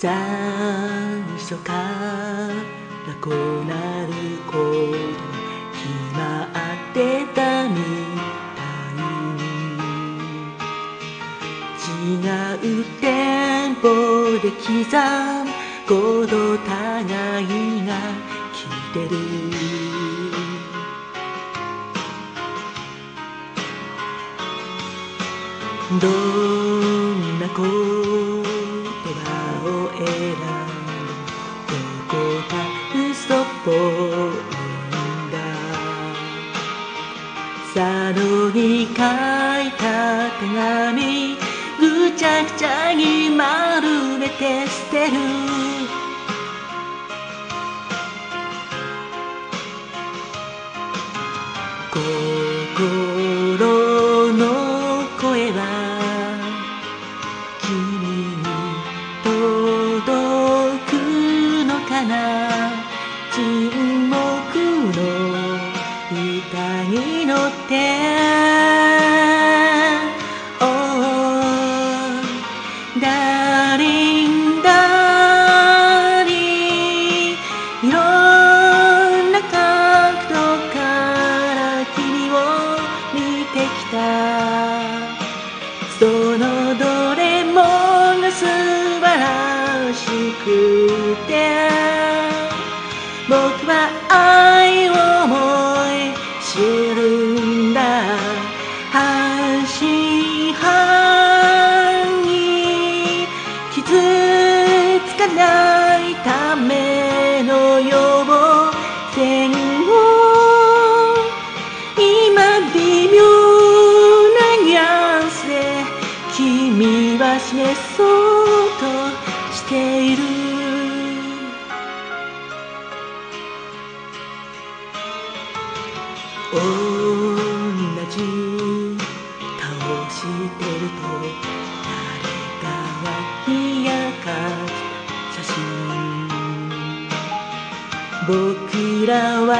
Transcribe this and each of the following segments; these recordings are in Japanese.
最初からこうなること決まってたみたいに。違うテンポで刻むこと互いが聞いてる。どんな言葉を選んでどこか嘘っぽいんだ。佐野に書いた手紙ぐちゃぐちゃに丸めて捨てる。くて」「僕は愛を思い知るんだ」「半信半疑。傷つかないための予防線を今微妙なニュアンスで君は示そうとている。同じ顔してると誰かが冷やかした写真。僕らは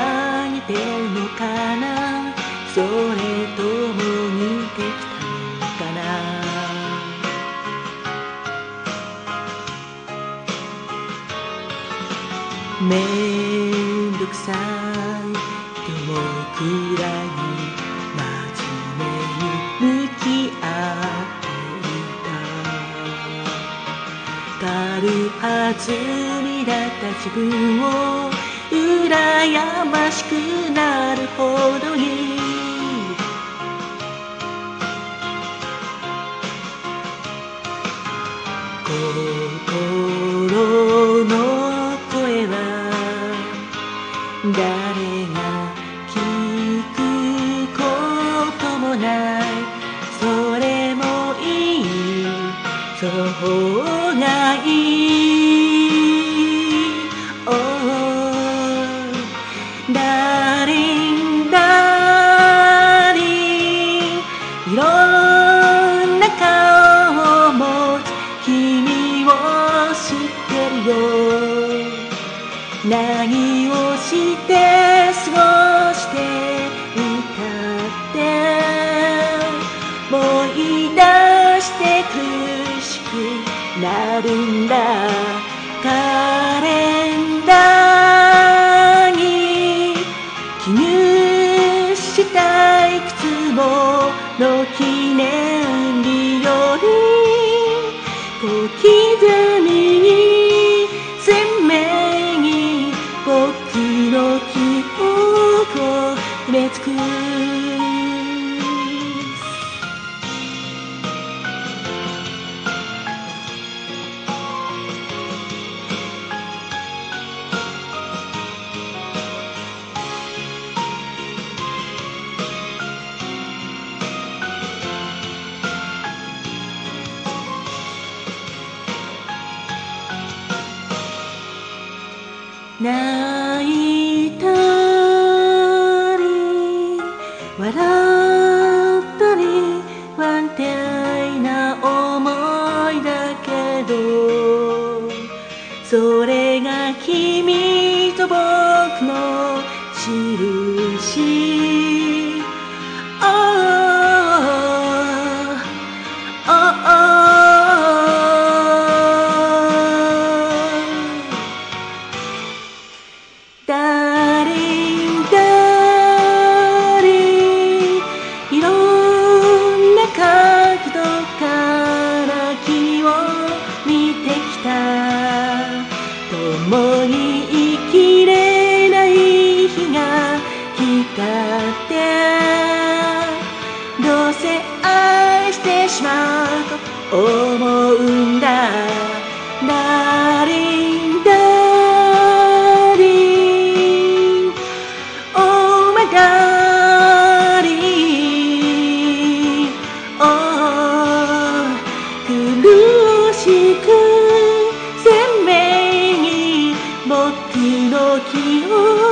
似てるのかな？それめんどくさい。と僕らい真面目に向き合っていた。軽はずみだった自分を羨ましくなるほどに Darling Darling いろんな顔を持つ君を知ってるよ。何をして過ごしていたって思い出して苦しくなるんだ。泣いたり笑ったり不安定な思いだけどそれってどうせ愛してしまうと思うんだダーリンダーリンオーマイダーリン苦しく鮮明に僕の記憶